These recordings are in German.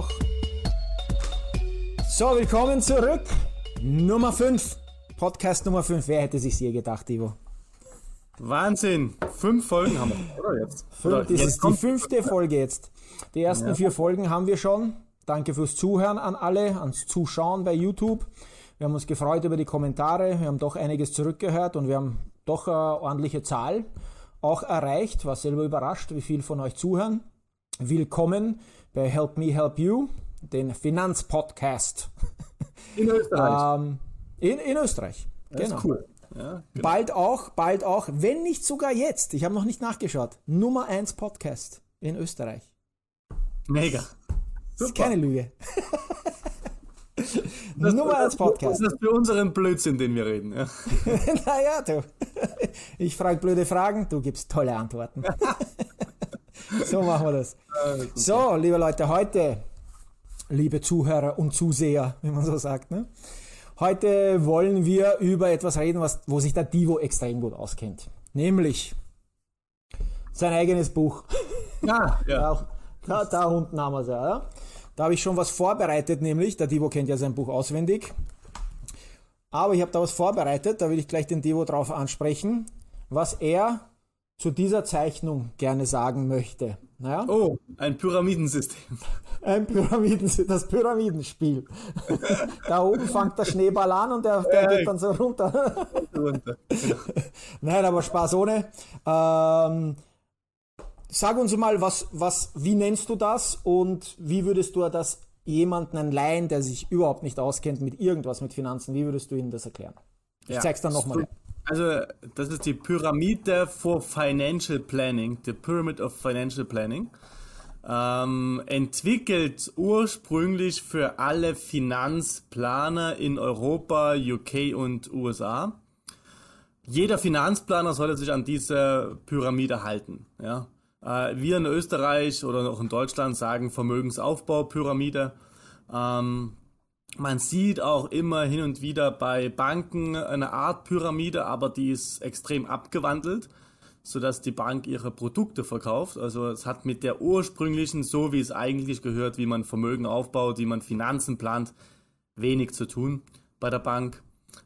auch. So, willkommen zurück. Nummer 5. Podcast Nummer 5. Wer hätte sich je gedacht, Ivo? Wahnsinn. Fünf Folgen haben wir, oder jetzt? Fünf, Oder das ist die fünfte Folge jetzt. Die ersten Ja. vier Folgen haben wir schon. Danke fürs Zuhören an alle, ans Zuschauen bei YouTube. Wir haben uns gefreut über die Kommentare. Wir haben doch einiges zurückgehört und wir haben doch eine ordentliche Zahl auch erreicht. War selber überrascht, wie viel von euch zuhören. Willkommen bei Help Me Help You, den Finanzpodcast in Österreich. ähm, in, in Österreich. das ist cool. Ja, genau. Bald auch, bald auch, wenn nicht sogar jetzt. Ich habe noch nicht nachgeschaut. Nummer 1 Podcast in Österreich. Mega. Das ist keine Lüge. Nummer 1 Podcast. Das ist für unseren Blödsinn, den wir reden. Ja. naja, du. Ich frage blöde Fragen, du gibst tolle Antworten. So machen wir das. So, liebe Leute, heute, liebe Zuhörer und Zuseher, wie man so sagt, ne? heute wollen wir über etwas reden, was, wo sich der Divo extrem gut auskennt. Nämlich sein eigenes Buch. Ja, ja. Da, da, da unten haben wir es ja. ja. Da habe ich schon was vorbereitet, nämlich, der Divo kennt ja sein Buch auswendig. Aber ich habe da was vorbereitet, da will ich gleich den Divo drauf ansprechen, was er zu dieser Zeichnung gerne sagen möchte. Naja, Oh, ein Pyramidensystem. ein Pyramiden, das Pyramidenspiel. da oben fängt der Schneeball an und der, der geht dann so runter. Runter. Genau. Nein, aber Spaß ohne. Ähm, sag uns mal, was, was, wie nennst du das und wie würdest du das jemanden, einen Laien, der sich überhaupt nicht auskennt mit irgendwas mit Finanzen, wie würdest du ihm das erklären? Ich Ja. zeig's dann nochmal. Also, das ist die Pyramide for Financial Planning, the Pyramid of Financial Planning. Ähm, entwickelt ursprünglich für alle Finanzplaner in Europa, UK und USA. Jeder Finanzplaner sollte sich an diese Pyramide halten. Ja? Äh, wir in Österreich oder auch in Deutschland sagen Vermögensaufbaupyramide. Ähm, man sieht auch immer hin und wieder bei Banken eine Art Pyramide, aber die ist extrem abgewandelt, sodass die Bank ihre Produkte verkauft. Also es hat mit der ursprünglichen, so wie es eigentlich gehört, wie man Vermögen aufbaut, wie man Finanzen plant, wenig zu tun bei der Bank.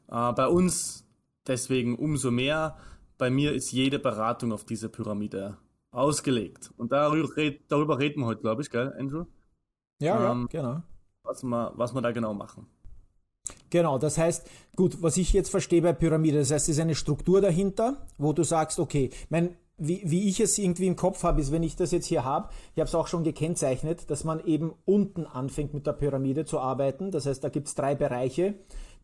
Äh, bei uns deswegen umso mehr. Bei mir ist jede Beratung auf diese Pyramide ausgelegt. Und darüber, darüber reden wir heute, glaube ich, gell, Andrew? Ja, ähm, ja, genau. Was wir, was wir da genau machen. Genau, das heißt, gut, was ich jetzt verstehe bei Pyramide, das heißt, es ist eine Struktur dahinter, wo du sagst, okay, mein, wie, wie ich es irgendwie im Kopf habe, ist, wenn ich das jetzt hier habe, ich habe es auch schon gekennzeichnet, dass man eben unten anfängt mit der Pyramide zu arbeiten. Das heißt, da gibt es drei Bereiche,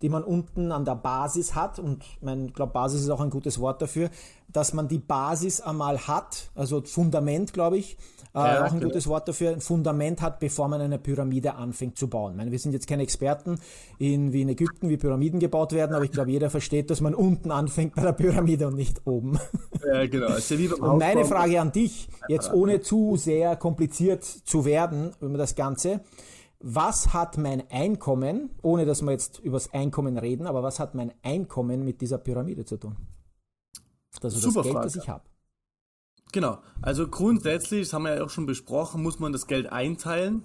die man unten an der Basis hat. Und ich glaube, Basis ist auch ein gutes Wort dafür, dass man die Basis einmal hat, also Fundament, glaube ich, äh, Ja, auch ein genau. gutes Wort dafür, ein Fundament hat, bevor man eine Pyramide anfängt zu bauen. Ich meine, wir sind jetzt keine Experten in, wie in Ägypten, wie Pyramiden gebaut werden, aber ich glaube, jeder versteht, dass man unten anfängt bei der Pyramide und nicht oben. Ja, genau. Beim Und meine Frage an dich, jetzt ohne zu sehr kompliziert zu werden über das Ganze, was hat mein Einkommen, ohne dass wir jetzt über das Einkommen reden, aber was hat mein Einkommen mit dieser Pyramide zu tun? Also das Super Geld, Frage. das ich habe. Genau. Also grundsätzlich, das haben wir ja auch schon besprochen, muss man das Geld einteilen.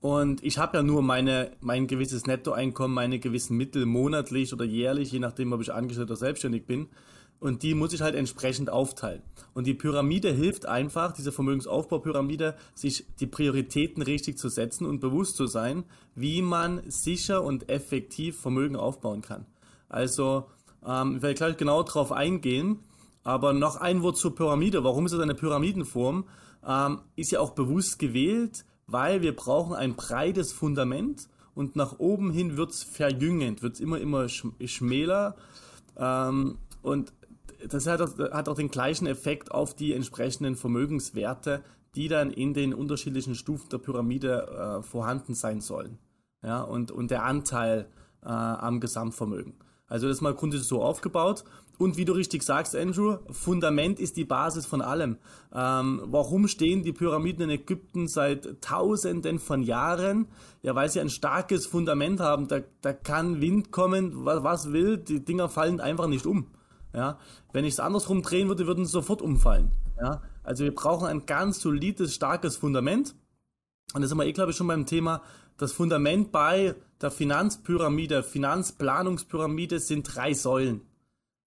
Und ich habe ja nur meine, mein gewisses Nettoeinkommen, meine gewissen Mittel monatlich oder jährlich, je nachdem, ob ich angestellt oder selbstständig bin. Und die muss ich halt entsprechend aufteilen. Und die Pyramide hilft einfach, diese Vermögensaufbaupyramide, sich die Prioritäten richtig zu setzen und bewusst zu sein, wie man sicher und effektiv Vermögen aufbauen kann. Also, ähm, ich werde gleich genau darauf eingehen. Aber noch ein Wort zur Pyramide. Warum ist es eine Pyramidenform? Ähm, ist ja auch bewusst gewählt, weil wir brauchen ein breites Fundament und nach oben hin wird's verjüngend, wird's immer, immer sch schmäler. Ähm, und das hat auch, hat auch den gleichen Effekt auf die entsprechenden Vermögenswerte, die dann in den unterschiedlichen Stufen der Pyramide äh, vorhanden sein sollen. Ja, und, und der Anteil äh, am Gesamtvermögen. Also das ist mal grundsätzlich so aufgebaut. Und wie du richtig sagst, Andrew, Fundament ist die Basis von allem. Ähm, warum stehen die Pyramiden in Ägypten seit Tausenden von Jahren? Ja, weil sie ein starkes Fundament haben. Da, da kann Wind kommen, was, was will, die Dinger fallen einfach nicht um. Ja, wenn ich es andersrum drehen würde, würden sie sofort umfallen. Ja, also wir brauchen ein ganz solides, starkes Fundament. und da sind wir eh, glaube ich, schon beim Thema, das Fundament bei der Finanzpyramide, Finanzplanungspyramide sind drei Säulen,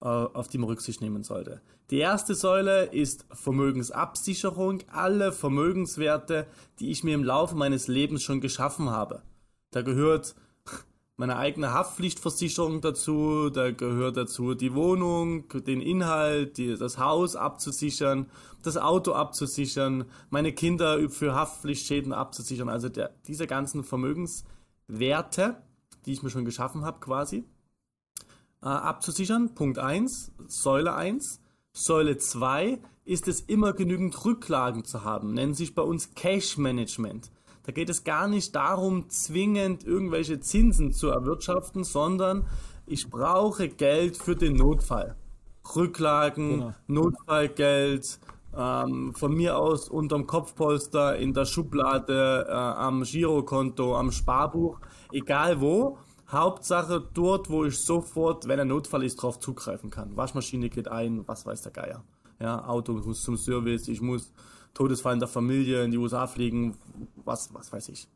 äh, auf die man Rücksicht nehmen sollte. Die erste Säule ist Vermögensabsicherung, alle Vermögenswerte, die ich mir im Laufe meines Lebens schon geschaffen habe. Da gehört meine eigene Haftpflichtversicherung dazu, da gehört dazu die Wohnung, den Inhalt, die, das Haus abzusichern, das Auto abzusichern, meine Kinder für Haftpflichtschäden abzusichern, also der, diese ganzen Vermögenswerte, die ich mir schon geschaffen habe quasi, äh, abzusichern. Punkt 1, Säule 1. Säule 2 ist es immer genügend Rücklagen zu haben, nennen sich bei uns Cash Management. Da geht es gar nicht darum, zwingend irgendwelche Zinsen zu erwirtschaften, sondern ich brauche Geld für den Notfall. Rücklagen, genau. Notfallgeld, ähm, von mir aus unterm Kopfpolster, in der Schublade, äh, am Girokonto, am Sparbuch, egal wo. Hauptsache dort, wo ich sofort, wenn ein Notfall ist, drauf zugreifen kann. Waschmaschine geht ein, was weiß der Geier. Ja, Auto muss zum Service, ich muss Todesfall in der Familie in die USA fliegen, was, was weiß ich.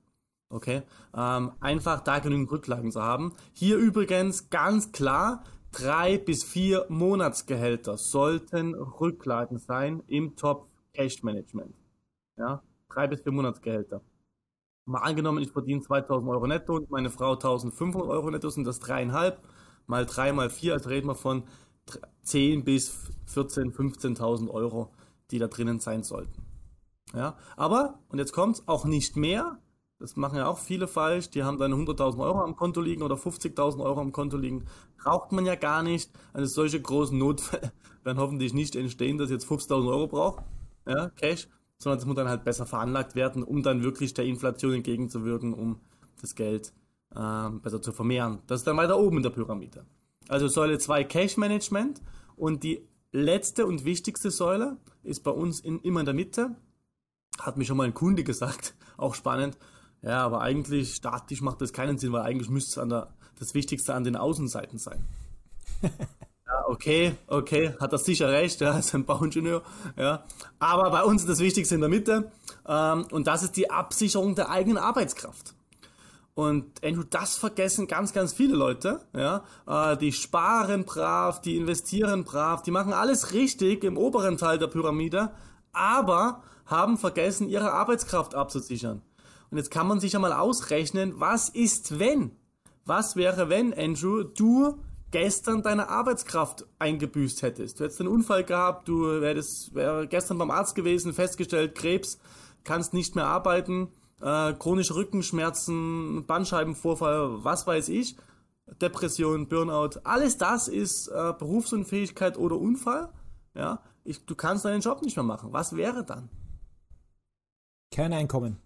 Okay, ähm, einfach da genügend Rücklagen zu haben. Hier übrigens ganz klar, drei bis vier Monatsgehälter sollten Rücklagen sein im Top Cash Management. Ja, drei bis vier Monatsgehälter. Mal angenommen, ich verdiene 2000 Euro netto und meine Frau 1500 Euro netto, sind das dreieinhalb mal drei mal vier, also reden wir von 10 bis 14, 15.000 Euro, die da drinnen sein sollten. Ja, aber, und jetzt kommt's, auch nicht mehr. Das machen ja auch viele falsch. Die haben dann 100.000 Euro am Konto liegen oder 50.000 Euro am Konto liegen. Braucht man ja gar nicht. Also solche großen Notfälle werden hoffentlich nicht entstehen, dass jetzt 50.000 Euro braucht. Ja, Cash. Sondern das muss dann halt besser veranlagt werden, um dann wirklich der Inflation entgegenzuwirken, um das Geld äh, besser zu vermehren. Das ist dann weiter oben in der Pyramide. Also Säule 2 Cash Management und die letzte und wichtigste Säule ist bei uns in, immer in der Mitte hat mir schon mal ein Kunde gesagt, auch spannend. Ja, aber eigentlich statisch macht das keinen Sinn, weil eigentlich müsste es an der, das Wichtigste an den Außenseiten sein. ja, okay, okay, hat er sicher recht, ja, ist ein Bauingenieur, ja. Aber bei uns ist das Wichtigste in der Mitte, ähm, und das ist die Absicherung der eigenen Arbeitskraft. Und Andrew, das vergessen ganz, ganz viele Leute. Ja, äh, die sparen brav, die investieren brav, die machen alles richtig im oberen Teil der Pyramide, aber haben vergessen, ihre Arbeitskraft abzusichern. Und jetzt kann man sich einmal ausrechnen, was ist wenn? Was wäre, wenn, Andrew, du gestern deine Arbeitskraft eingebüßt hättest? Du hättest einen Unfall gehabt, du hättest wär gestern beim Arzt gewesen, festgestellt, Krebs, kannst nicht mehr arbeiten, äh, chronische Rückenschmerzen, Bandscheibenvorfall, was weiß ich, Depression, Burnout, alles das ist äh, Berufsunfähigkeit oder Unfall. Ja, ich, du kannst deinen Job nicht mehr machen. Was wäre dann? Kein Einkommen.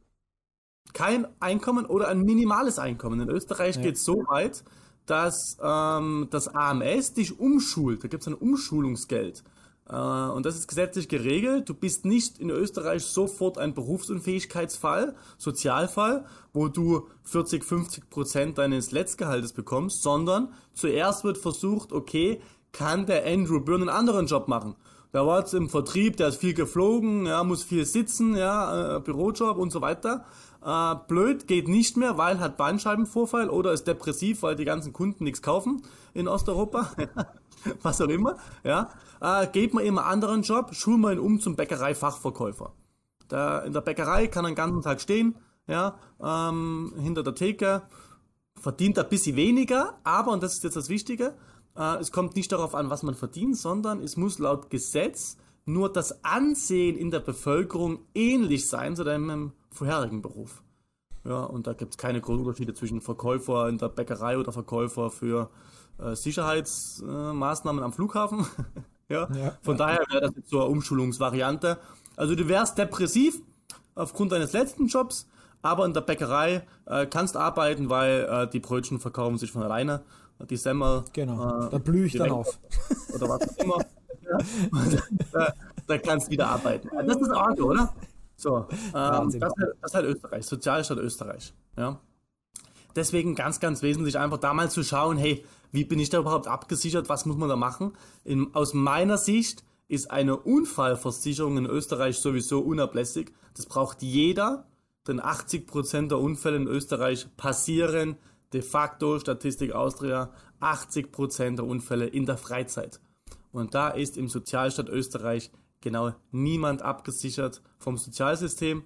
Kein Einkommen oder ein minimales Einkommen. In Österreich ja. geht es so weit, dass ähm, das AMS dich umschult. Da gibt es ein Umschulungsgeld. Äh, und das ist gesetzlich geregelt. Du bist nicht in Österreich sofort ein Berufsunfähigkeitsfall, Sozialfall, wo du 40, 50 Prozent deines Letztgehaltes bekommst, sondern zuerst wird versucht, okay, kann der Andrew Byrne einen anderen Job machen? Der war jetzt im Vertrieb, der ist viel geflogen, ja, muss viel sitzen, ja, äh, Bürojob und so weiter. Äh, blöd, geht nicht mehr, weil hat Bandscheibenvorfall oder ist depressiv, weil die ganzen Kunden nichts kaufen in Osteuropa. Was auch immer, ja. Äh, geht man immer anderen Job, schulen wir ihn um zum Bäckereifachverkäufer. Der, in der Bäckerei kann er den ganzen Tag stehen, ja, ähm, hinter der Theke, verdient ein bisschen weniger, aber, und das ist jetzt das Wichtige, äh, es kommt nicht darauf an, was man verdient, sondern es muss laut Gesetz nur das Ansehen in der Bevölkerung ähnlich sein zu deinem vorherigen Beruf. Ja, und da gibt es keine großen Unterschiede zwischen Verkäufer in der Bäckerei oder Verkäufer für äh, Sicherheitsmaßnahmen äh, am Flughafen. ja? ja? Von daher wäre das jetzt so eine Umschulungsvariante. Also du wärst depressiv aufgrund deines letzten Jobs, aber in der Bäckerei äh, kannst arbeiten, weil äh, die Brötchen verkaufen sich von alleine die Semmel. Genau, äh, da blühe ich dann auf. Oder was auch immer. da, da, kannst du wieder arbeiten. Das ist arg, oder? So, ähm, das, das, ist halt Österreich, Sozialstaat Österreich. Ja. Deswegen ganz, ganz wesentlich einfach da mal zu schauen, hey, wie bin ich da überhaupt abgesichert, was muss man da machen? In, aus meiner Sicht ist eine Unfallversicherung in Österreich sowieso unablässig. Das braucht jeder, denn 80% der Unfälle in Österreich passieren de facto, Statistik Austria, 80% der Unfälle in der Freizeit. Und da ist im Sozialstaat Österreich genau niemand abgesichert vom Sozialsystem,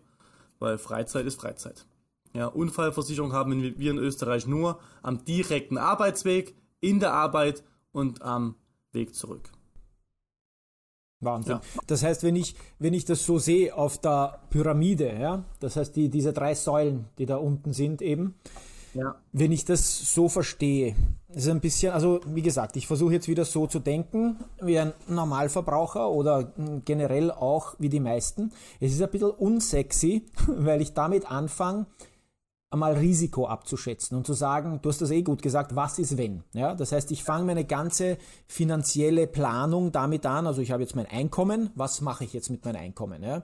weil Freizeit ist Freizeit. Ja, Unfallversicherung haben wir in Österreich nur am direkten Arbeitsweg, in der Arbeit und am Weg zurück. Wahnsinn. Ja. Das heißt, wenn ich, wenn ich das so sehe auf der Pyramide, ja, das heißt, die, diese drei Säulen, die da unten sind eben, ja. wenn ich das so verstehe, ist ein bisschen, also wie gesagt, ich versuche jetzt wieder so zu denken wie ein Normalverbraucher oder generell auch wie die meisten. Es ist ein bisschen unsexy, weil ich damit anfange, einmal Risiko abzuschätzen und zu sagen, du hast das eh gut gesagt, was ist wenn? Ja, das heißt, ich fange meine ganze finanzielle Planung damit an, also ich habe jetzt mein Einkommen, was mache ich jetzt mit meinem Einkommen? Ja?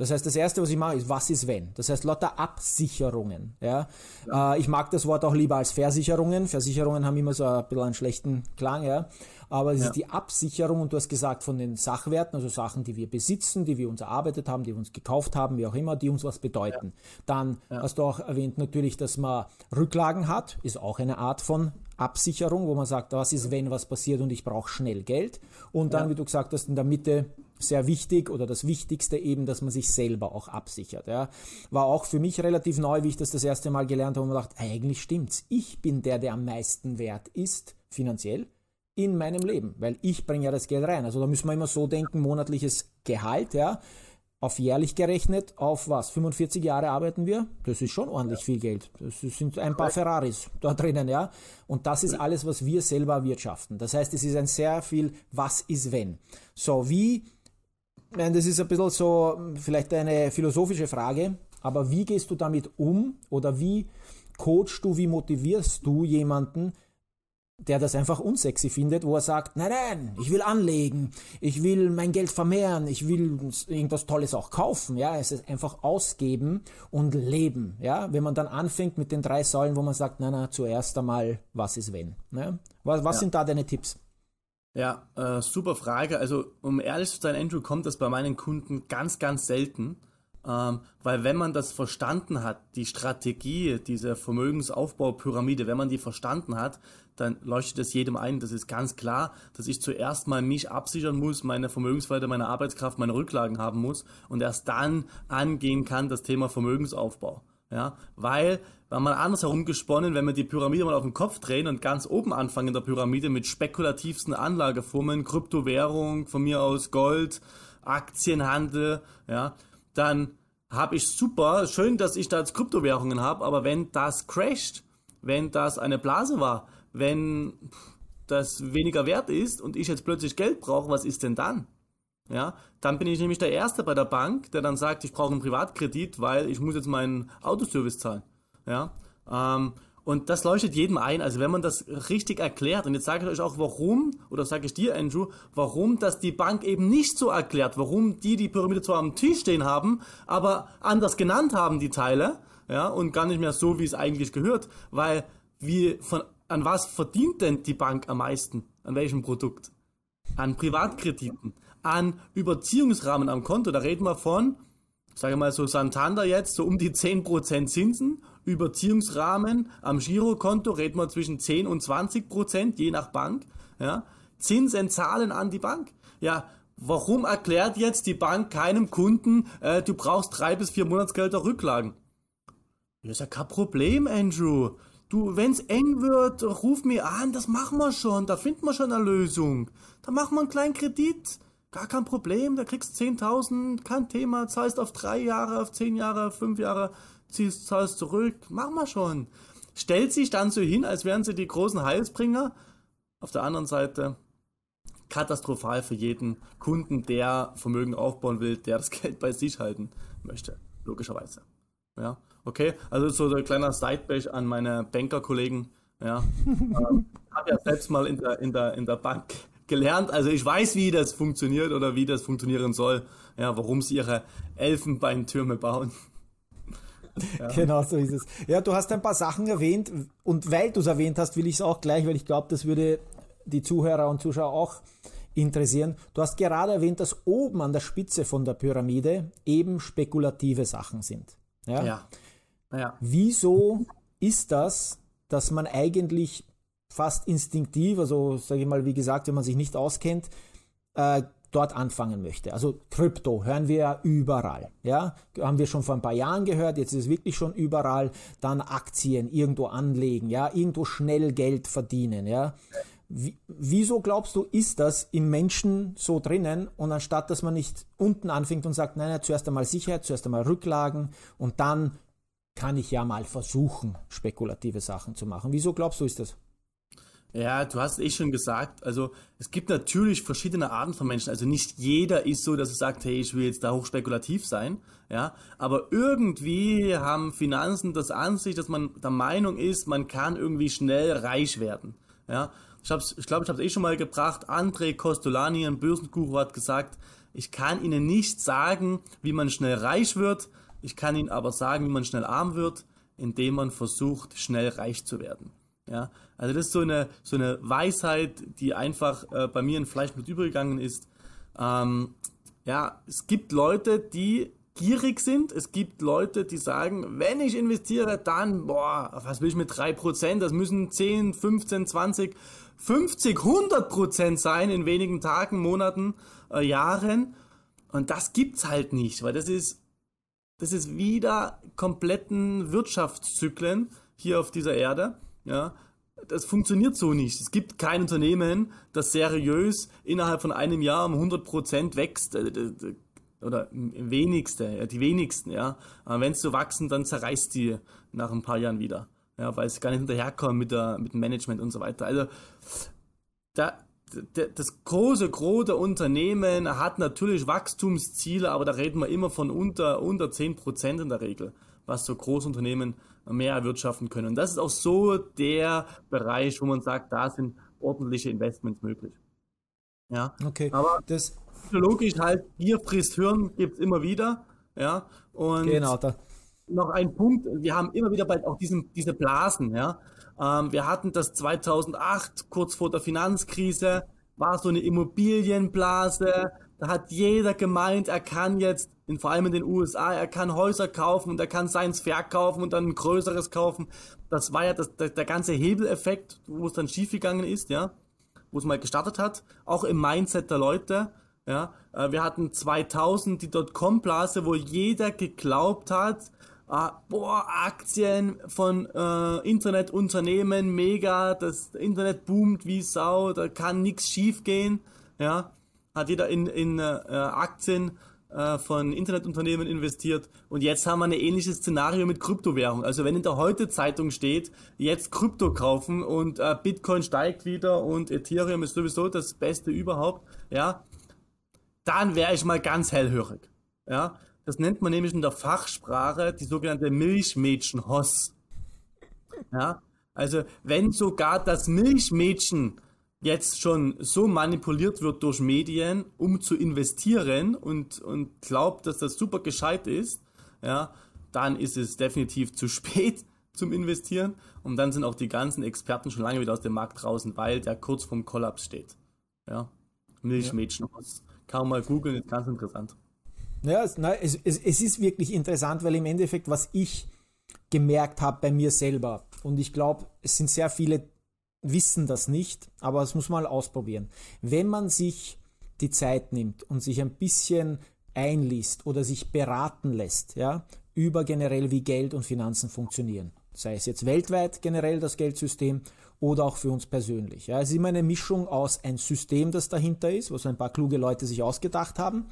Das heißt, das erste, was ich mache, ist, was ist wenn? Das heißt, lauter Absicherungen. Ja? ja. Äh, ich mag das Wort auch lieber als Versicherungen. Versicherungen haben immer so ein bisschen einen schlechten Klang, ja aber es ja. ist die Absicherung und du hast gesagt von den Sachwerten, also Sachen, die wir besitzen, die wir uns erarbeitet haben, die wir uns gekauft haben, wie auch immer, die uns was bedeuten. Dann hast du auch erwähnt natürlich, dass man Rücklagen hat, ist auch eine Art von Absicherung, wo man sagt, was ist, wenn was passiert und ich brauche schnell Geld. Und dann, wie du gesagt hast, in der Mitte sehr wichtig oder das Wichtigste eben, dass man sich selber auch absichert. Ja. War auch für mich relativ neu, wie ich das das erste Mal gelernt habe und man dachte, eigentlich stimmt's. Ich bin der, der am meisten wert ist, finanziell in meinem Leben, weil ich bringe ja das Geld rein. Also da müssen wir immer so denken, monatliches Gehalt, ja, auf jährlich gerechnet, auf was? 45 Jahre arbeiten wir? Das ist schon ordentlich ja. viel Geld. Das sind ein paar Ferraris da drinnen, ja. Und das ist alles, was wir selber erwirtschaften. Das heißt, es ist ein sehr viel, was ist wenn. So, wie, meine, das ist ein bisschen so, vielleicht eine philosophische Frage, aber wie gehst du damit um oder wie coachst du, wie motivierst du jemanden, der das einfach unsexy findet, wo er sagt, nein, nein, ich will anlegen, ich will mein Geld vermehren, ich will irgendwas Tolles auch kaufen, ja, es ist einfach ausgeben und leben, ja, wenn man dann anfängt mit den drei Säulen, wo man sagt, nein, nein, zuerst einmal, was ist wenn, ne? was, was ja. sind da deine Tipps? Ja, äh, super Frage, also um ehrlich zu sein, Andrew, kommt das bei meinen Kunden ganz, ganz selten, ähm, weil wenn man das verstanden hat, die Strategie dieser Vermögensaufbaupyramide, wenn man die verstanden hat, dann leuchtet es jedem ein. Das ist ganz klar, dass ich zuerst mal mich absichern muss, meine Vermögenswerte, meine Arbeitskraft, meine Rücklagen haben muss und erst dann angehen kann das Thema Vermögensaufbau. Ja, weil, wenn man andersherum gesponnen, wenn wir die Pyramide mal auf den Kopf drehen und ganz oben anfangen in der Pyramide mit spekulativsten Anlageformen, Kryptowährung, von mir aus Gold, Aktienhandel, ja, dann habe ich super, schön, dass ich da jetzt Kryptowährungen habe, aber wenn das crasht, wenn das eine Blase war, wenn das weniger wert ist und ich jetzt plötzlich Geld brauche, was ist denn dann? Ja, dann bin ich nämlich der Erste bei der Bank, der dann sagt, ich brauche einen Privatkredit, weil ich muss jetzt meinen Autoservice zahlen. Ja, ähm, und das leuchtet jedem ein. Also wenn man das richtig erklärt, und jetzt sage ich euch auch, warum, oder sage ich dir, Andrew, warum das die Bank eben nicht so erklärt, warum die die Pyramide zwar am Tisch stehen haben, aber anders genannt haben, die Teile, ja, und gar nicht mehr so, wie es eigentlich gehört, weil wir von an was verdient denn die Bank am meisten? An welchem Produkt? An Privatkrediten, an Überziehungsrahmen am Konto. Da reden wir von, sage mal so Santander jetzt, so um die 10% Zinsen. Überziehungsrahmen am Girokonto reden wir zwischen 10 und 20%, je nach Bank. Ja. Zinsen zahlen an die Bank. Ja, warum erklärt jetzt die Bank keinem Kunden, äh, du brauchst drei bis vier Monatsgelder Rücklagen? Das ist ja kein Problem, Andrew. Du, wenn's eng wird, ruf mir an, das machen wir schon, da finden wir schon eine Lösung. Da machen wir einen kleinen Kredit. Gar kein Problem, da kriegst 10.000, kein Thema, zahlst auf drei Jahre, auf zehn Jahre, fünf Jahre, ziehst, zahlst zurück, machen wir schon. Stellt sich dann so hin, als wären sie die großen Heilsbringer. Auf der anderen Seite katastrophal für jeden Kunden, der Vermögen aufbauen will, der das Geld bei sich halten möchte, logischerweise. Ja. Okay, also so der kleiner Sidebash an meine Bankerkollegen. Ja, ähm, habe ja selbst mal in der, in, der, in der Bank gelernt. Also ich weiß, wie das funktioniert oder wie das funktionieren soll. Ja, warum sie ihre Elfenbeintürme bauen. Ja. Genau so ist es. Ja, du hast ein paar Sachen erwähnt und weil du es erwähnt hast, will ich es auch gleich, weil ich glaube, das würde die Zuhörer und Zuschauer auch interessieren. Du hast gerade erwähnt, dass oben an der Spitze von der Pyramide eben spekulative Sachen sind. Ja. Ja. ja. Wieso ist das, dass man eigentlich fast instinktiv, also sage ich mal, wie gesagt, wenn man sich nicht auskennt, äh, dort anfangen möchte. Also Krypto hören wir ja überall. Ja, haben wir schon vor ein paar Jahren gehört. Jetzt ist es wirklich schon überall. Dann Aktien irgendwo anlegen. Ja, irgendwo schnell Geld verdienen. Ja. Wie, wieso glaubst du, ist das im Menschen so drinnen und anstatt, dass man nicht unten anfängt und sagt, nein, nein zuerst einmal Sicherheit, zuerst einmal Rücklagen und dann kann ich ja mal versuchen, spekulative Sachen zu machen. Wieso glaubst du, ist das? Ja, du hast es eh schon gesagt. Also es gibt natürlich verschiedene Arten von Menschen. Also nicht jeder ist so, dass er sagt, hey, ich will jetzt da hochspekulativ sein. Ja, aber irgendwie haben Finanzen das an sich, dass man der Meinung ist, man kann irgendwie schnell reich werden. Ja, ich glaube, ich, glaub, ich habe es eh schon mal gebracht. André Costolani, ein Börsenguru, hat gesagt, ich kann Ihnen nicht sagen, wie man schnell reich wird. Ich kann Ihnen aber sagen, wie man schnell arm wird, indem man versucht, schnell reich zu werden. Ja, also das ist so eine, so eine Weisheit, die einfach äh, bei mir in Fleischblut übergegangen ist. Ähm, ja, es gibt Leute, die gierig sind. Es gibt Leute, die sagen, wenn ich investiere, dann, boah, was will ich mit 3%? Das müssen 10, 15, 20, 50, 100% sein in wenigen Tagen, Monaten, äh, Jahren. Und das gibt's halt nicht, weil das ist, das ist wieder kompletten Wirtschaftszyklen hier auf dieser Erde. Ja, das funktioniert so nicht. Es gibt kein Unternehmen, das seriös innerhalb von einem Jahr um 100% wächst. Äh, oder wenigste, die wenigsten, ja. Wenn sie so wachsen, dann zerreißt die nach ein paar Jahren wieder. Ja, weil sie gar nicht hinterherkommen mit, mit dem Management und so weiter. Also, da, das große Gros der Unternehmen hat natürlich Wachstumsziele, aber da reden wir immer von unter, unter 10% in der Regel, was so Großunternehmen mehr erwirtschaften können. Und das ist auch so der Bereich, wo man sagt, da sind ordentliche Investments möglich. Ja, okay. Aber das logisch halt, Gier frisst Hirn gibt es immer wieder. Ja, und genau, da. noch ein Punkt, wir haben immer wieder bald auch diesen, diese Blasen, ja. Ähm, wir hatten das 2008, kurz vor der Finanzkrise, war so eine Immobilienblase, da hat jeder gemeint, er kann jetzt, in, vor allem in den USA, er kann Häuser kaufen und er kann seins verkaufen und dann ein größeres kaufen. Das war ja das, der, der ganze Hebeleffekt, wo es dann schiefgegangen ist, ja, wo es mal gestartet hat, auch im Mindset der Leute. Ja, äh, wir hatten 2000 die Dotcom-Blase, wo jeder geglaubt hat, ah, boah, Aktien von äh, Internetunternehmen, mega, das Internet boomt wie Sau, da kann nichts schief gehen. Ja, hat jeder in, in äh, Aktien äh, von Internetunternehmen investiert und jetzt haben wir ein ähnliches Szenario mit Kryptowährung. Also wenn in der Heute-Zeitung steht, jetzt Krypto kaufen und äh, Bitcoin steigt wieder und Ethereum ist sowieso das Beste überhaupt, ja, dann wäre ich mal ganz hellhörig. Ja, das nennt man nämlich in der Fachsprache die sogenannte Milchmädchen-Hoss. Ja, also wenn sogar das Milchmädchen jetzt schon so manipuliert wird durch Medien, um zu investieren und, und glaubt, dass das super gescheit ist, ja, dann ist es definitiv zu spät zum Investieren und dann sind auch die ganzen Experten schon lange wieder aus dem Markt draußen, weil der kurz vorm Kollaps steht. Ja, Milchmädchen. Ja. Kann man mal googeln, ist ganz interessant. Ja, es, na, es, es, es ist wirklich interessant, weil im Endeffekt, was ich gemerkt habe bei mir selber, und ich glaube, es sind sehr viele wissen das nicht, aber es muss man mal ausprobieren. Wenn man sich die Zeit nimmt und sich ein bisschen einliest oder sich beraten lässt, ja, über generell wie Geld und Finanzen funktionieren, sei es jetzt weltweit generell das Geldsystem oder auch für uns persönlich. Ja, es ist immer eine Mischung aus ein System, das dahinter ist, was ein paar kluge Leute sich ausgedacht haben.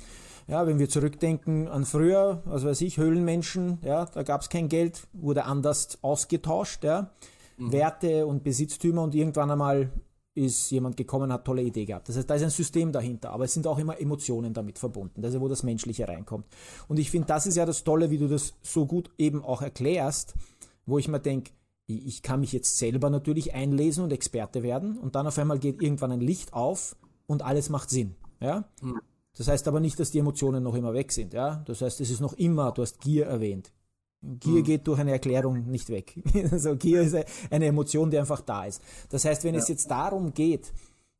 Ja, wenn wir zurückdenken an früher, was weiß ich, Höhlenmenschen, ja, da gab es kein Geld, wurde anders ausgetauscht, ja mhm. Werte und Besitztümer und irgendwann einmal ist jemand gekommen, hat tolle Idee gehabt. Das heißt, da ist ein System dahinter, aber es sind auch immer Emotionen damit verbunden, das ist, wo das Menschliche reinkommt. Und ich finde, das ist ja das Tolle, wie du das so gut eben auch erklärst, wo ich mir denke, ich kann mich jetzt selber natürlich einlesen und Experte werden und dann auf einmal geht irgendwann ein Licht auf und alles macht Sinn. Ja? Mhm. Das heißt aber nicht, dass die Emotionen noch immer weg sind. Ja? Das heißt, es ist noch immer, du hast Gier erwähnt, Gier mhm. geht durch eine Erklärung nicht weg. also Gier ist eine Emotion, die einfach da ist. Das heißt, wenn ja. es jetzt darum geht,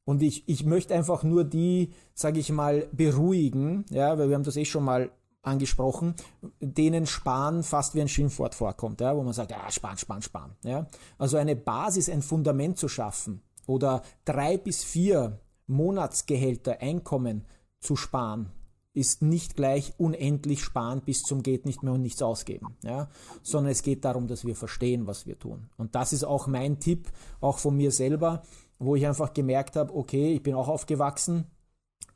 und ich, ich möchte einfach nur die, sage ich mal, beruhigen, ja, weil wir haben das eh schon mal angesprochen, denen Sparen fast wie ein Schimpfwort vorkommt, ja, wo man sagt, ja, sparen, sparen, sparen. Ja. Also eine Basis, ein Fundament zu schaffen oder drei bis vier Monatsgehälter Einkommen zu sparen, ist nicht gleich unendlich sparen bis zum geht nicht mehr und nichts ausgeben, ja, sondern es geht darum, dass wir verstehen, was wir tun. Und das ist auch mein Tipp, auch von mir selber, wo ich einfach gemerkt habe, okay, ich bin auch aufgewachsen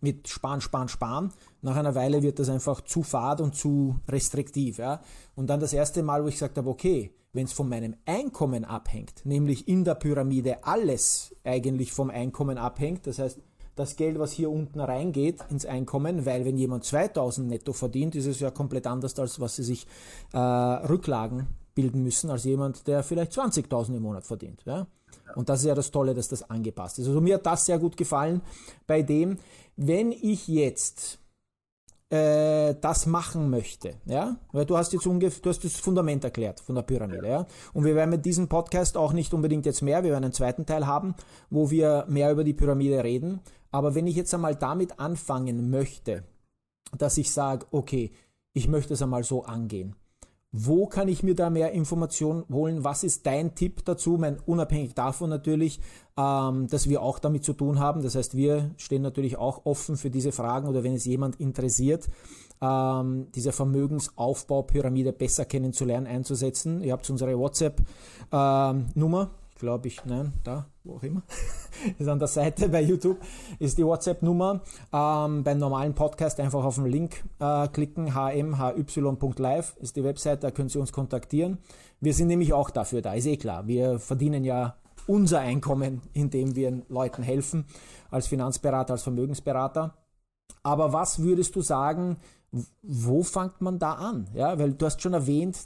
mit Sparen, Sparen, Sparen. Nach einer Weile wird das einfach zu fad und zu restriktiv. Ja? Und dann das erste Mal, wo ich gesagt habe, okay, wenn es von meinem Einkommen abhängt, nämlich in der Pyramide alles eigentlich vom Einkommen abhängt, das heißt, das Geld, was hier unten reingeht ins Einkommen, weil wenn jemand 2000 netto verdient, ist es ja komplett anders, als was sie sich äh, Rücklagen bilden müssen, als jemand, der vielleicht 20.000 im Monat verdient. Ja? Und das ist ja das Tolle, dass das angepasst ist. Also mir hat das sehr gut gefallen bei dem, wenn ich jetzt äh, das machen möchte, ja, weil du hast jetzt ungefähr, du hast das Fundament erklärt von der Pyramide, ja, und wir werden mit diesem Podcast auch nicht unbedingt jetzt mehr, wir werden einen zweiten Teil haben, wo wir mehr über die Pyramide reden, aber wenn ich jetzt einmal damit anfangen möchte, dass ich sage, okay, ich möchte es einmal so angehen, wo kann ich mir da mehr Informationen holen? Was ist dein Tipp dazu? Mein, unabhängig davon natürlich, ähm, dass wir auch damit zu tun haben. Das heißt, wir stehen natürlich auch offen für diese Fragen oder wenn es jemand interessiert, ähm, diese Vermögensaufbaupyramide besser kennenzulernen, einzusetzen. Ihr habt unsere WhatsApp-Nummer. Ähm, glaube ich, nein, da, wo auch immer, ist an der Seite bei YouTube, ist die WhatsApp-Nummer. Ähm, beim normalen Podcast einfach auf den Link äh, klicken, hmhy.live ist die Website, da können Sie uns kontaktieren. Wir sind nämlich auch dafür da, ist eh klar. Wir verdienen ja unser Einkommen, indem wir Leuten helfen, als Finanzberater, als Vermögensberater. Aber was würdest du sagen, wo fängt man da an? Ja, weil du hast schon erwähnt,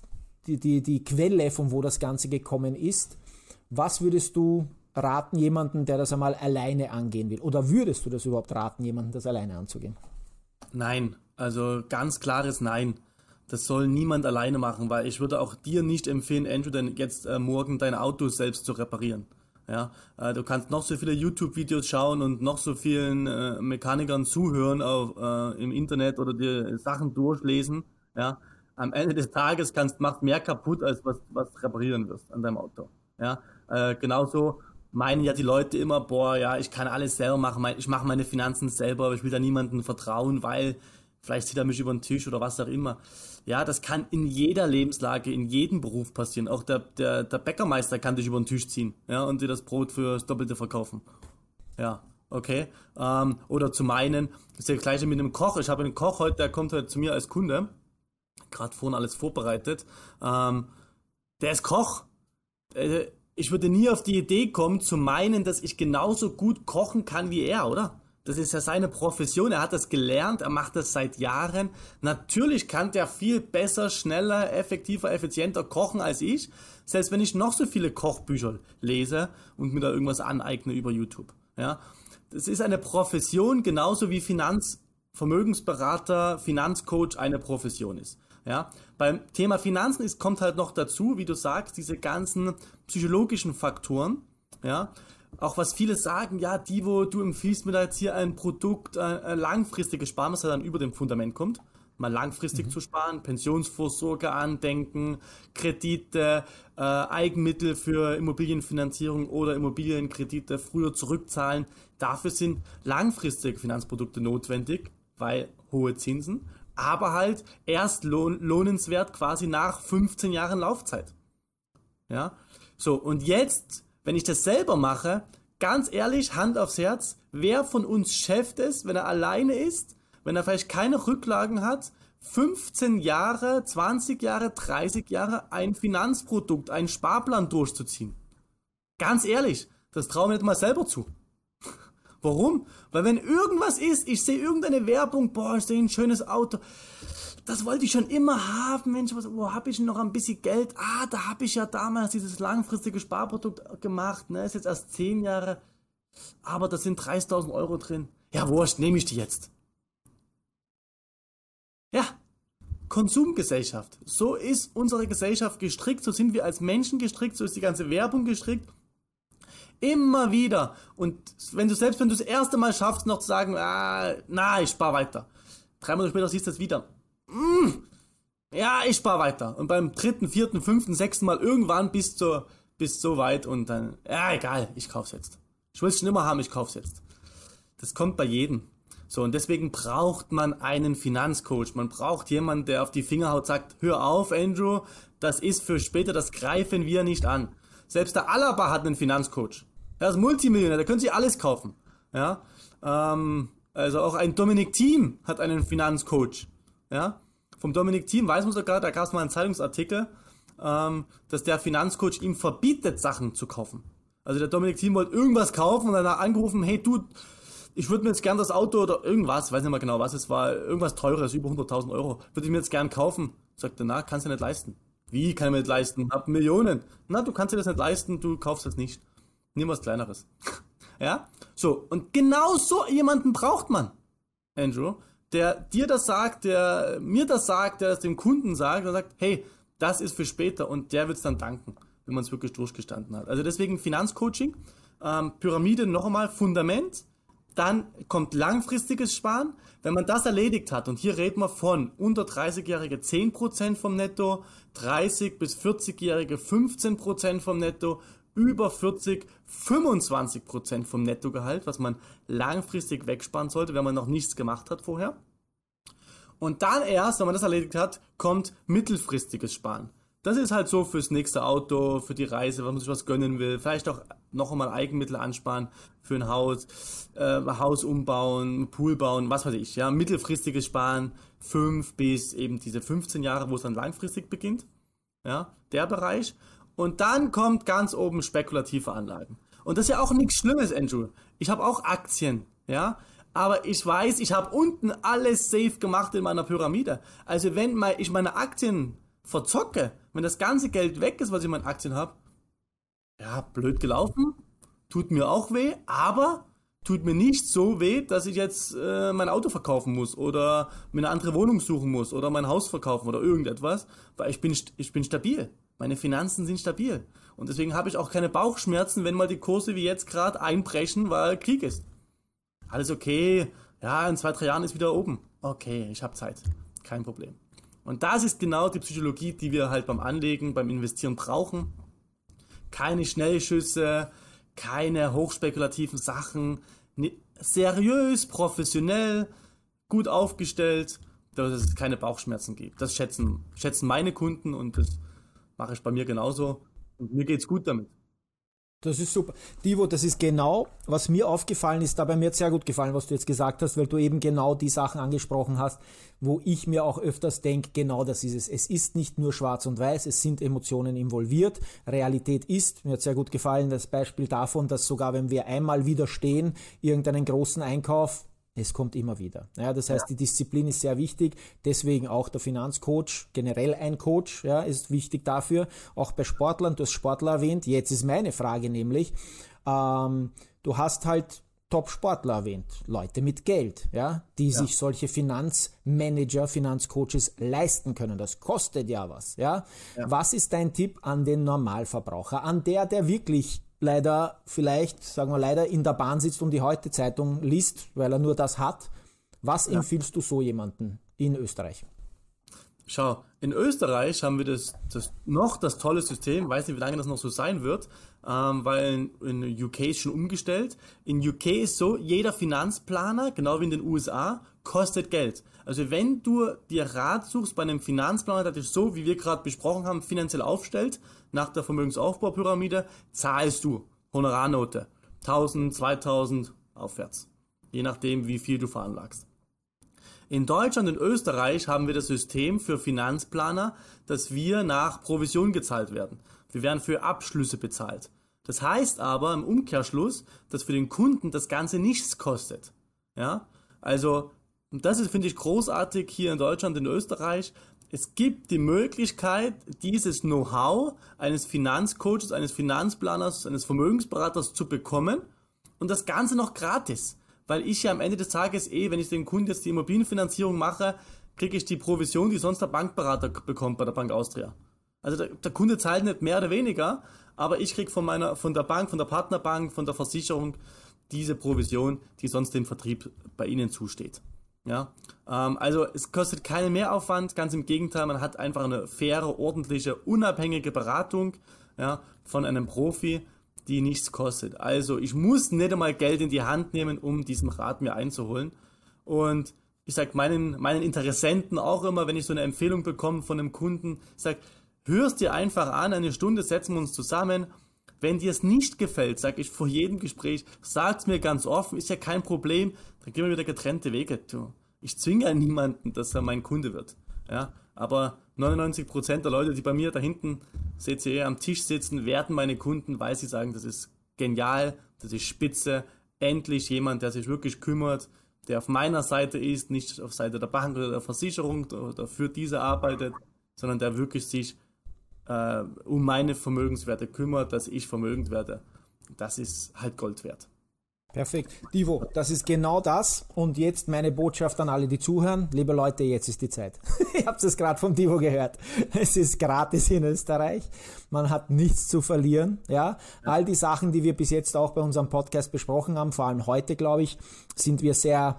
die, die, die Quelle, von wo das Ganze gekommen ist. Was würdest du raten, jemanden, der das einmal alleine angehen will? Oder würdest du das überhaupt raten, jemanden das alleine anzugehen? Nein, also ganz klares Nein. Das soll niemand alleine machen, weil ich würde auch dir nicht empfehlen, Andrew, denn jetzt äh, morgen dein Auto selbst zu reparieren. Ja, äh, du kannst noch so viele YouTube-Videos schauen und noch so vielen äh, Mechanikern zuhören auf, äh, im Internet oder dir Sachen durchlesen. Ja, am Ende des Tages kannst macht mehr kaputt als was was reparieren wirst an deinem Auto. Ja, äh, genauso meinen ja die Leute immer, boah, ja, ich kann alles selber machen, ich mache meine Finanzen selber, ich will da niemandem vertrauen, weil vielleicht zieht er mich über den Tisch oder was auch immer. Ja, das kann in jeder Lebenslage, in jedem Beruf passieren. Auch der, der, der Bäckermeister kann dich über den Tisch ziehen, ja, und dir das Brot für das Doppelte verkaufen. Ja, okay. Ähm, oder zu meinen, das ist das gleiche mit einem Koch. Ich habe einen Koch heute, der kommt heute zu mir als Kunde, gerade vorhin alles vorbereitet. Ähm, der ist Koch. Äh, ich würde nie auf die Idee kommen, zu meinen, dass ich genauso gut kochen kann wie er, oder? Das ist ja seine Profession. Er hat das gelernt. Er macht das seit Jahren. Natürlich kann der viel besser, schneller, effektiver, effizienter kochen als ich. Selbst wenn ich noch so viele Kochbücher lese und mir da irgendwas aneigne über YouTube. Ja. Das ist eine Profession, genauso wie Finanzvermögensberater, Finanzcoach eine Profession ist. Ja, beim Thema Finanzen ist, kommt halt noch dazu, wie du sagst, diese ganzen psychologischen Faktoren. Ja, auch was viele sagen, ja, die, wo du empfiehlst mir da jetzt hier ein Produkt, ein, ein langfristiges Sparen, was ja dann über dem Fundament kommt, mal langfristig mhm. zu sparen, Pensionsvorsorge andenken, Kredite, äh, Eigenmittel für Immobilienfinanzierung oder Immobilienkredite früher zurückzahlen. Dafür sind langfristige Finanzprodukte notwendig, weil hohe Zinsen aber halt erst lohn lohnenswert quasi nach 15 Jahren Laufzeit. Ja, so und jetzt, wenn ich das selber mache, ganz ehrlich, Hand aufs Herz, wer von uns schafft es, wenn er alleine ist, wenn er vielleicht keine Rücklagen hat, 15 Jahre, 20 Jahre, 30 Jahre ein Finanzprodukt, einen Sparplan durchzuziehen? Ganz ehrlich, das traue mir nicht mal selber zu. Warum? Weil wenn irgendwas ist, ich sehe irgendeine Werbung, boah, ich sehe ein schönes Auto. Das wollte ich schon immer haben, Mensch, was, wo habe ich noch ein bisschen Geld? Ah, da habe ich ja damals dieses langfristige Sparprodukt gemacht, ne, ist jetzt erst 10 Jahre, aber da sind 30.000 Euro drin. Ja, wurscht, nehme ich die jetzt. Ja, Konsumgesellschaft. So ist unsere Gesellschaft gestrickt, so sind wir als Menschen gestrickt, so ist die ganze Werbung gestrickt. Immer wieder. Und wenn du selbst, wenn du das erste Mal schaffst, noch zu sagen, ah, na, ich spare weiter. Drei Monate später siehst du es wieder. mm, ja, ich spare weiter. Und beim dritten, vierten, fünften, sechsten Mal irgendwann bis zur, bis so weit und dann, ja, egal, ich kauf's jetzt. Ich will es schon immer haben, ich kauf's jetzt. Das kommt bei jedem. So, und deswegen braucht man einen Finanzcoach. Man braucht jemanden, der auf die Finger haut, sagt, hör auf, Andrew, das ist für später, das greifen wir nicht an. Selbst der Alaba hat einen Finanzcoach. Er ist Multimillionär, der könnte sich alles kaufen. Ja, ähm, also auch ein Dominik Thiem hat einen Finanzcoach. Ja, vom Dominik Thiem weiß man sogar, da gab es mal einen Zeitungsartikel, ähm, dass der Finanzcoach ihm verbietet, Sachen zu kaufen. Also der Dominik Thiem wollte irgendwas kaufen und dann hat er angerufen, hey du, ich würde mir jetzt gern das Auto oder irgendwas, weiß nicht mal genau was es war, irgendwas teures, über 100.000 Euro, würde ich mir jetzt gern kaufen. Sagt er, na, kannst du nicht leisten. Wie kann ich mir nicht leisten? Hab Millionen. Na, du kannst dir das nicht leisten, du kaufst das nicht. Nimm was Kleineres. ja? So, und genau so jemanden braucht man, Andrew, der dir das sagt, der mir das sagt, der das dem Kunden sagt, der sagt, hey, das ist für später und der wird es dann danken, wenn man es wirklich durchgestanden hat. Also deswegen Finanzcoaching, ähm, Pyramide noch einmal, Fundament, dann kommt langfristiges Sparen. Wenn man das erledigt hat, und hier reden wir von unter 30-Jährige 10% vom Netto, 30 bis 40-Jährige 15% vom Netto, über 40 25% vom Nettogehalt, was man langfristig wegsparen sollte, wenn man noch nichts gemacht hat vorher. Und dann erst, wenn man das erledigt hat, kommt mittelfristiges Sparen. Das ist halt so fürs nächste Auto, für die Reise, wenn man sich was gönnen will, vielleicht auch noch einmal Eigenmittel ansparen für ein Haus, äh, Haus umbauen, Pool bauen, was weiß ich, ja, mittelfristiges Sparen, fünf bis eben diese 15 Jahre, wo es dann langfristig beginnt, ja, der Bereich. Und dann kommt ganz oben spekulative Anlagen. Und das ist ja auch nichts Schlimmes, Andrew. Ich habe auch Aktien, ja, aber ich weiß, ich habe unten alles safe gemacht in meiner Pyramide. Also wenn ich meine Aktien verzocke, wenn das ganze Geld weg ist, was ich in meinen Aktien habe, ja, blöd gelaufen, tut mir auch weh, aber tut mir nicht so weh, dass ich jetzt äh, mein Auto verkaufen muss oder mir eine andere Wohnung suchen muss oder mein Haus verkaufen oder irgendetwas, weil ich bin, ich bin stabil. Meine Finanzen sind stabil. Und deswegen habe ich auch keine Bauchschmerzen, wenn mal die Kurse wie jetzt gerade einbrechen, weil Krieg ist. Alles okay. Ja, in zwei, drei Jahren ist wieder oben. Okay, ich habe Zeit. Kein Problem. Und das ist genau die Psychologie, die wir halt beim Anlegen, beim Investieren brauchen. Keine Schnellschüsse, keine hochspekulativen Sachen, seriös, professionell, gut aufgestellt, dass es keine Bauchschmerzen gibt. Das schätzen, schätzen meine Kunden und das mache ich bei mir genauso. Und mir geht's gut damit. Das ist super. Divo, das ist genau, was mir aufgefallen ist, dabei mir hat sehr gut gefallen, was du jetzt gesagt hast, weil du eben genau die Sachen angesprochen hast, wo ich mir auch öfters denke, genau das ist es. Es ist nicht nur schwarz und weiß, es sind Emotionen involviert. Realität ist, mir hat sehr gut gefallen, das Beispiel davon, dass sogar wenn wir einmal widerstehen, irgendeinen großen Einkauf, es kommt immer wieder. Ja, das heißt, ja. die Disziplin ist sehr wichtig. Deswegen auch der Finanzcoach, generell ein Coach, ja, ist wichtig dafür. Auch bei Sportlern, du hast Sportler erwähnt. Jetzt ist meine Frage nämlich, ähm, du hast halt Top-Sportler erwähnt, Leute mit Geld, ja, die ja. sich solche Finanzmanager, Finanzcoaches leisten können. Das kostet ja was, ja? ja. Was ist dein Tipp an den Normalverbraucher, an der, der wirklich leider vielleicht, sagen wir leider, in der Bahn sitzt und die heute Zeitung liest, weil er nur das hat. Was ja. empfiehlst du so jemanden in Österreich? Schau, in Österreich haben wir das, das noch das tolle System, weiß nicht, wie lange das noch so sein wird, ähm, weil in, in UK ist schon umgestellt. In UK ist so, jeder Finanzplaner, genau wie in den USA, kostet Geld. Also wenn du dir Rat suchst bei einem Finanzplaner, der dich so, wie wir gerade besprochen haben, finanziell aufstellt, nach der Vermögensaufbaupyramide, zahlst du Honorarnote. 1000, 2000 aufwärts. Je nachdem, wie viel du veranlagst. In Deutschland und Österreich haben wir das System für Finanzplaner, dass wir nach Provision gezahlt werden. Wir werden für Abschlüsse bezahlt. Das heißt aber im Umkehrschluss, dass für den Kunden das Ganze nichts kostet. Ja? Also das ist, finde ich, großartig hier in Deutschland, in Österreich. Es gibt die Möglichkeit, dieses Know-how eines Finanzcoaches, eines Finanzplaners, eines Vermögensberaters zu bekommen und das Ganze noch gratis. Weil ich ja am Ende des Tages eh, wenn ich den Kunden jetzt die Immobilienfinanzierung mache, kriege ich die Provision, die sonst der Bankberater bekommt bei der Bank Austria. Also der, der Kunde zahlt nicht mehr oder weniger, aber ich kriege von meiner, von der Bank, von der Partnerbank, von der Versicherung diese Provision, die sonst dem Vertrieb bei Ihnen zusteht. Ja, ähm, also es kostet keinen Mehraufwand, ganz im Gegenteil, man hat einfach eine faire, ordentliche, unabhängige Beratung ja, von einem Profi, die nichts kostet. Also ich muss nicht einmal Geld in die Hand nehmen, um diesen Rat mir einzuholen. Und ich sage meinen, meinen Interessenten auch immer, wenn ich so eine Empfehlung bekomme von einem Kunden, ich sage, hörst dir einfach an, eine Stunde setzen wir uns zusammen. Wenn dir es nicht gefällt, sage ich vor jedem Gespräch, sag's mir ganz offen, ist ja kein Problem, dann gehen wir wieder getrennte Wege. Du. Ich zwinge ja niemanden, dass er mein Kunde wird. Ja, aber 99% der Leute, die bei mir da hinten, ihr, eh, am Tisch sitzen, werden meine Kunden, weil sie sagen, das ist genial, das ist spitze, endlich jemand, der sich wirklich kümmert, der auf meiner Seite ist, nicht auf Seite der Bank oder der Versicherung oder für diese arbeitet, sondern der wirklich sich äh, um meine Vermögenswerte kümmert, dass ich vermögend werde. Das ist halt Gold wert. Perfekt. Divo, das ist genau das. Und jetzt meine Botschaft an alle, die zuhören. Liebe Leute, jetzt ist die Zeit. Ihr habt es gerade vom Divo gehört. Es ist gratis in Österreich. Man hat nichts zu verlieren. Ja, all die Sachen, die wir bis jetzt auch bei unserem Podcast besprochen haben, vor allem heute, glaube ich, sind wir sehr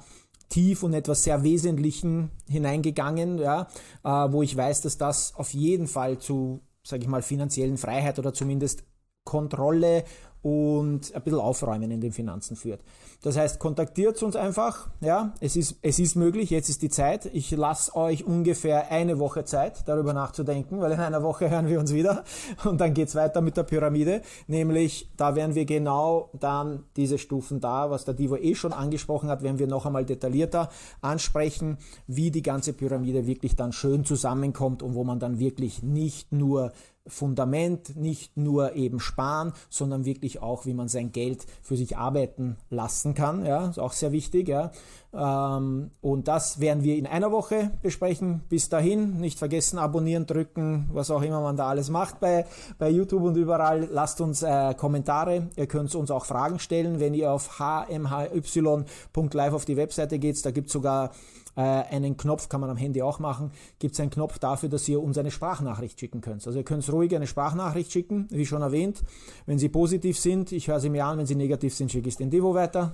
tief und etwas sehr Wesentlichen hineingegangen, ja, äh, wo ich weiß, dass das auf jeden Fall zu, sage ich mal, finanziellen Freiheit oder zumindest Kontrolle und ein bisschen Aufräumen in den Finanzen führt. Das heißt, kontaktiert uns einfach. Ja, es ist, es ist möglich, jetzt ist die Zeit. Ich lasse euch ungefähr eine Woche Zeit, darüber nachzudenken, weil in einer Woche hören wir uns wieder und dann geht's weiter mit der Pyramide. Nämlich, da werden wir genau dann diese Stufen da, was der Divo eh schon angesprochen hat, werden wir noch einmal detaillierter ansprechen, wie die ganze Pyramide wirklich dann schön zusammenkommt und wo man dann wirklich nicht nur Fundament, nicht nur eben sparen, sondern wirklich auch, wie man sein Geld für sich arbeiten lassen kann. Ja, ist auch sehr wichtig. Ja. Ähm, und das werden wir in einer Woche besprechen. Bis dahin, nicht vergessen, abonnieren, drücken, was auch immer man da alles macht bei, bei YouTube und überall. Lasst uns äh, Kommentare. Ihr könnt uns auch Fragen stellen, wenn ihr auf hmhy.live auf die Webseite geht. Da gibt es sogar äh, einen Knopf, kann man am Handy auch machen, gibt es einen Knopf dafür, dass ihr uns eine Sprachnachricht schicken könnt. Also ihr könnt ruhig eine Sprachnachricht schicken, wie schon erwähnt. Wenn sie positiv sind, ich höre sie mir an, wenn sie negativ sind, schicke ich es den Devo weiter.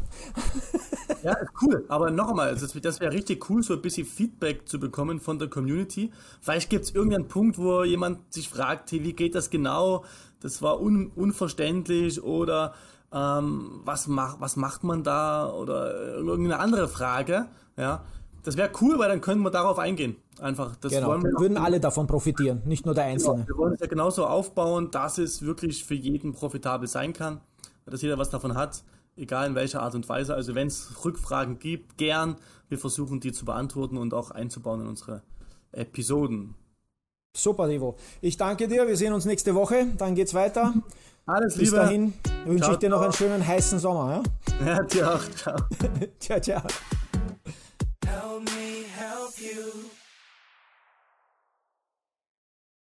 Ja, cool. Aber noch einmal, das, das wäre richtig cool, so ein bisschen Feedback zu bekommen von der Community. Vielleicht gibt es irgendeinen Punkt, wo jemand sich fragt, hey, wie geht das genau? Das war un unverständlich oder ähm, was, mach, was macht man da? Oder irgendeine andere Frage. Ja, das wäre cool, weil dann könnten wir darauf eingehen. Einfach. Das genau. wollen wir würden alle davon profitieren, nicht nur der Einzelne. Genau. Wir wollen es ja genauso aufbauen, dass es wirklich für jeden profitabel sein kann, dass jeder was davon hat, egal in welcher Art und Weise. Also wenn es Rückfragen gibt, gern. Wir versuchen die zu beantworten und auch einzubauen in unsere Episoden. Super, Devo. Ich danke dir. Wir sehen uns nächste Woche. Dann geht's weiter. Alles Bis Liebe. dahin wünsche ich dir noch einen schönen heißen Sommer. Ja, ja dir auch. Ciao. ciao, ciao. Help you.